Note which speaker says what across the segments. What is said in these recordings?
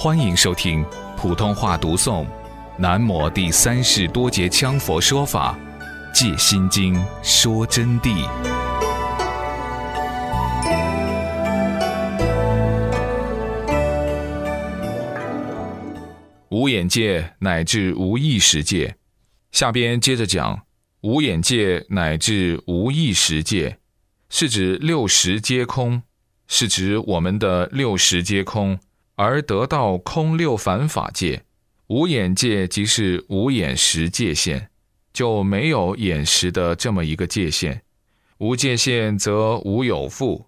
Speaker 1: 欢迎收听普通话读诵《南摩第三世多杰羌佛说法·戒心经》说真谛。无眼界乃至无意识界，下边接着讲无眼界乃至无意识界，是指六识皆空，是指我们的六识皆空，而得到空六凡法界。无眼界即是无眼识界限，就没有眼识的这么一个界限。无界限则无有缚，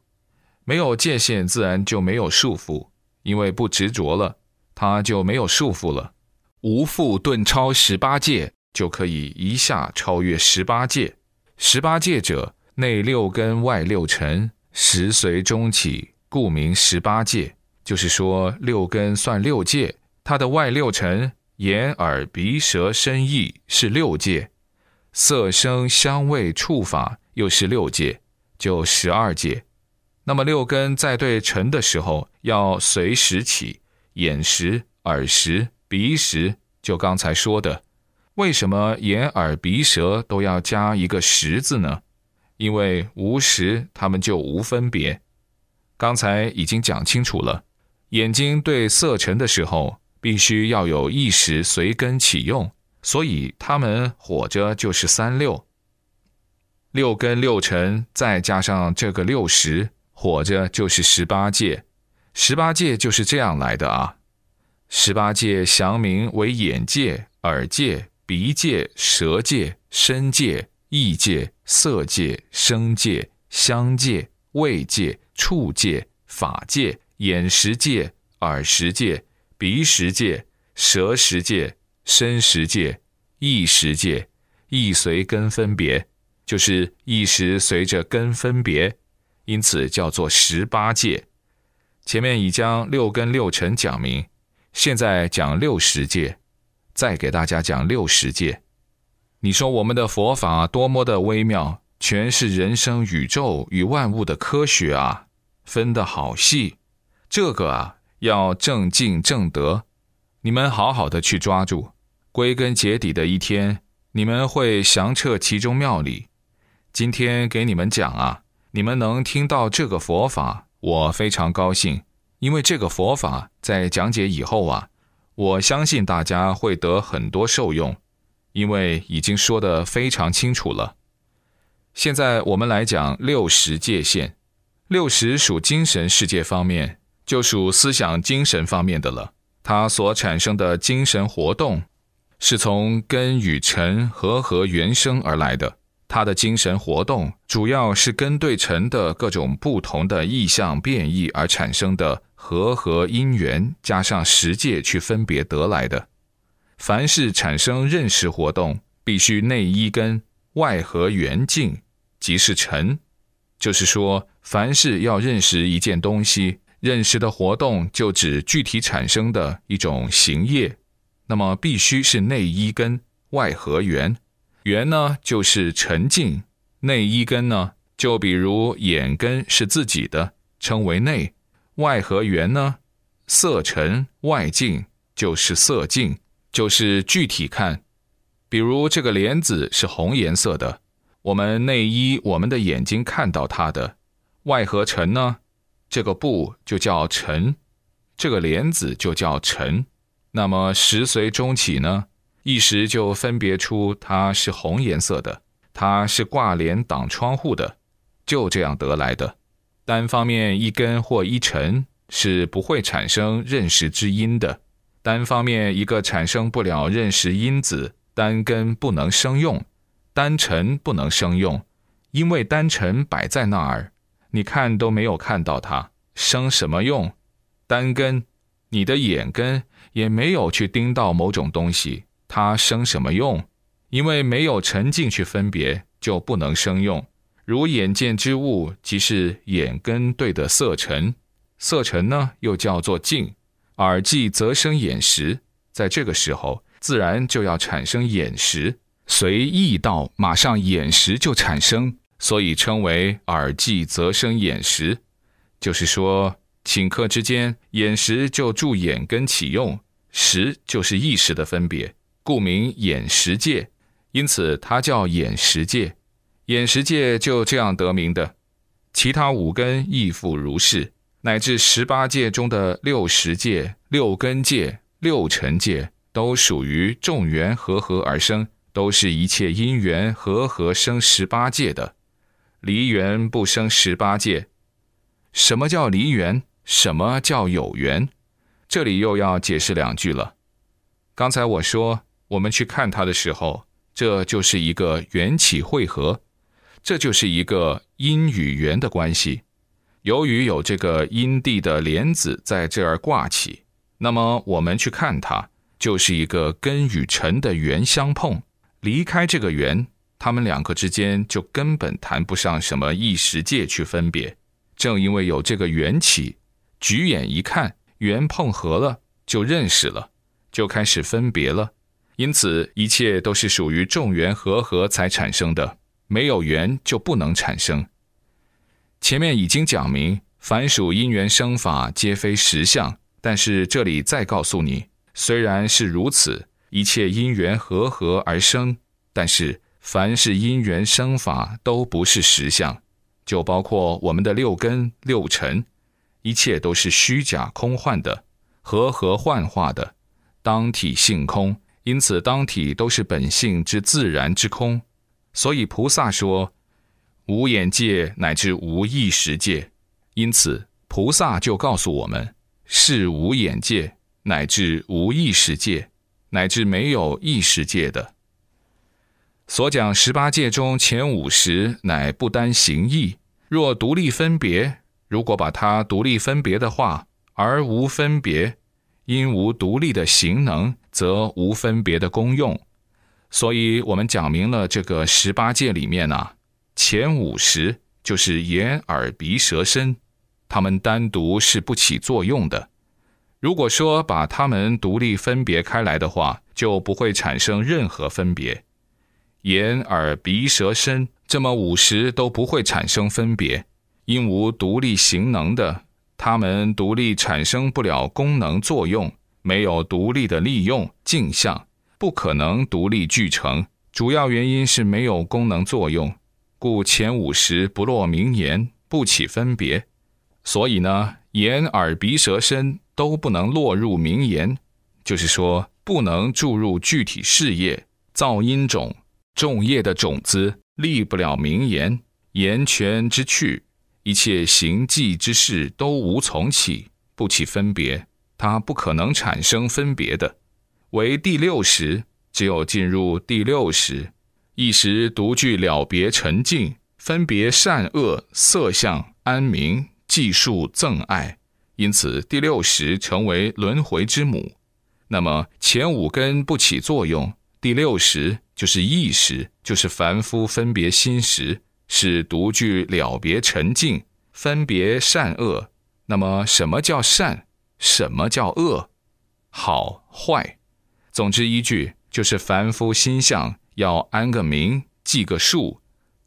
Speaker 1: 没有界限自然就没有束缚，因为不执着了。他就没有束缚了，无复顿超十八界，就可以一下超越十八界。十八界者，内六根，外六尘，十随中起，故名十八界。就是说，六根算六界，它的外六尘，眼、耳、鼻、舌、身、意是六界，色、声、香味、触法又是六界，就十二界。那么六根在对尘的时候，要随时起。眼识、耳识、鼻识，就刚才说的，为什么眼、耳、鼻、舌都要加一个“识”字呢？因为无识，他们就无分别。刚才已经讲清楚了，眼睛对色尘的时候，必须要有意识随根起用，所以他们火着就是三六，六根六尘，再加上这个六十，火着就是十八界。十八界就是这样来的啊！十八界详名为眼界、耳界、鼻界、舌界、身界、意界、色界、声界、香界、味界、触界、法界、眼十界、耳十界、鼻十界、舌十界、身十界、意十界，意随根分别，就是意识随着根分别，因此叫做十八界。前面已将六根六尘讲明，现在讲六十界，再给大家讲六十界。你说我们的佛法多么的微妙，全是人生、宇宙与万物的科学啊，分得好细。这个啊，要正静正德，你们好好的去抓住。归根结底的一天，你们会详彻其中妙理。今天给你们讲啊，你们能听到这个佛法。我非常高兴，因为这个佛法在讲解以后啊，我相信大家会得很多受用，因为已经说得非常清楚了。现在我们来讲六十界限，六十属精神世界方面，就属思想精神方面的了。它所产生的精神活动，是从根与尘合合原生而来的。他的精神活动主要是根对尘的各种不同的意象变异而产生的和合因缘，加上实界去分别得来的。凡是产生认识活动，必须内依根，外合缘境，即是尘。就是说，凡是要认识一件东西，认识的活动就指具体产生的一种行业，那么必须是内依根，外合缘。缘呢，就是沉静；内一根呢，就比如眼根是自己的，称为内；外合缘呢，色沉外境就是色静，就是具体看。比如这个莲子是红颜色的，我们内依我们的眼睛看到它的；外合尘呢，这个布就叫尘，这个莲子就叫尘。那么十随中起呢？一时就分别出它是红颜色的，它是挂帘挡窗户的，就这样得来的。单方面一根或一尘是不会产生认识之因的，单方面一个产生不了认识因子，单根不能生用，单尘不能生用，因为单尘摆在那儿，你看都没有看到它生什么用。单根，你的眼根也没有去盯到某种东西。它生什么用？因为没有沉浸去分别，就不能生用。如眼见之物，即是眼根对的色尘，色尘呢又叫做镜。耳际则生眼识，在这个时候，自然就要产生眼识，随意道马上眼识就产生，所以称为耳际则生眼识。就是说，顷刻之间，眼识就助眼根起用，识就是意识的分别，故名眼识界。因此，它叫眼识界。眼识界就这样得名的。其他五根亦复如是，乃至十八界中的六识界、六根界、六尘界，都属于众缘和合而生，都是一切因缘和合生十八界的。离缘不生十八界。什么叫离缘？什么叫有缘？这里又要解释两句了。刚才我说，我们去看它的时候。这就是一个缘起汇合，这就是一个因与缘的关系。由于有这个因地的莲子在这儿挂起，那么我们去看它，就是一个根与尘的缘相碰。离开这个缘，他们两个之间就根本谈不上什么异时界去分别。正因为有这个缘起，举眼一看，缘碰合了，就认识了，就开始分别了。因此，一切都是属于众缘和合才产生的，没有缘就不能产生。前面已经讲明，凡属因缘生法，皆非实相。但是这里再告诉你，虽然是如此，一切因缘和合而生，但是凡是因缘生法都不是实相，就包括我们的六根六尘，一切都是虚假空幻的，和合幻化的，当体性空。因此，当体都是本性之自然之空，所以菩萨说无眼界乃至无意识界。因此，菩萨就告诉我们是无眼界乃至无意识界，乃至没有意识界的。所讲十八界中前五十乃不单行义，若独立分别，如果把它独立分别的话，而无分别。因无独立的行能，则无分别的功用，所以我们讲明了这个十八界里面呢，前五十就是眼、耳、鼻、舌、身，它们单独是不起作用的。如果说把它们独立分别开来的话，就不会产生任何分别。眼、耳、鼻、舌、身这么五十都不会产生分别，因无独立行能的。它们独立产生不了功能作用，没有独立的利用镜像，不可能独立具成。主要原因是没有功能作用，故前五十不落名言，不起分别。所以呢，眼、耳、鼻、舌、身都不能落入名言，就是说不能注入具体事业、造因种、种业的种子，立不了名言，言权之去。一切行迹之事都无从起，不起分别，它不可能产生分别的。为第六识，只有进入第六识，一时独具了别沉静，分别善恶、色相、安明、计数、憎爱，因此第六识成为轮回之母。那么前五根不起作用，第六识就是意识，就是凡夫分别心识。是独具了别沉静，分别善恶。那么，什么叫善？什么叫恶？好坏？总之，依据就是凡夫心相，要安个名，记个数，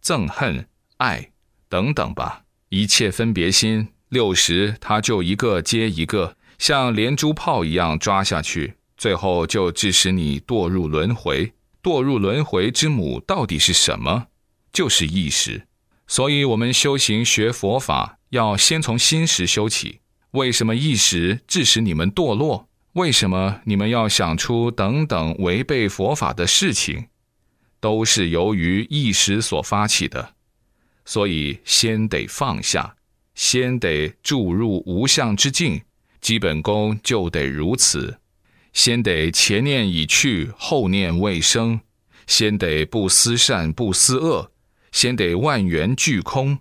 Speaker 1: 憎恨、爱等等吧。一切分别心，六十，它就一个接一个，像连珠炮一样抓下去，最后就致使你堕入轮回。堕入轮回之母到底是什么？就是意识，所以我们修行学佛法要先从心识修起。为什么意识致使你们堕落？为什么你们要想出等等违背佛法的事情？都是由于意识所发起的。所以先得放下，先得注入无相之境。基本功就得如此，先得前念已去，后念未生，先得不思善，不思恶。先得万缘俱空，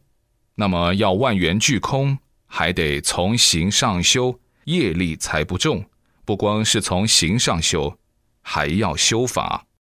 Speaker 1: 那么要万缘俱空，还得从行上修，业力才不重。不光是从行上修，还要修法。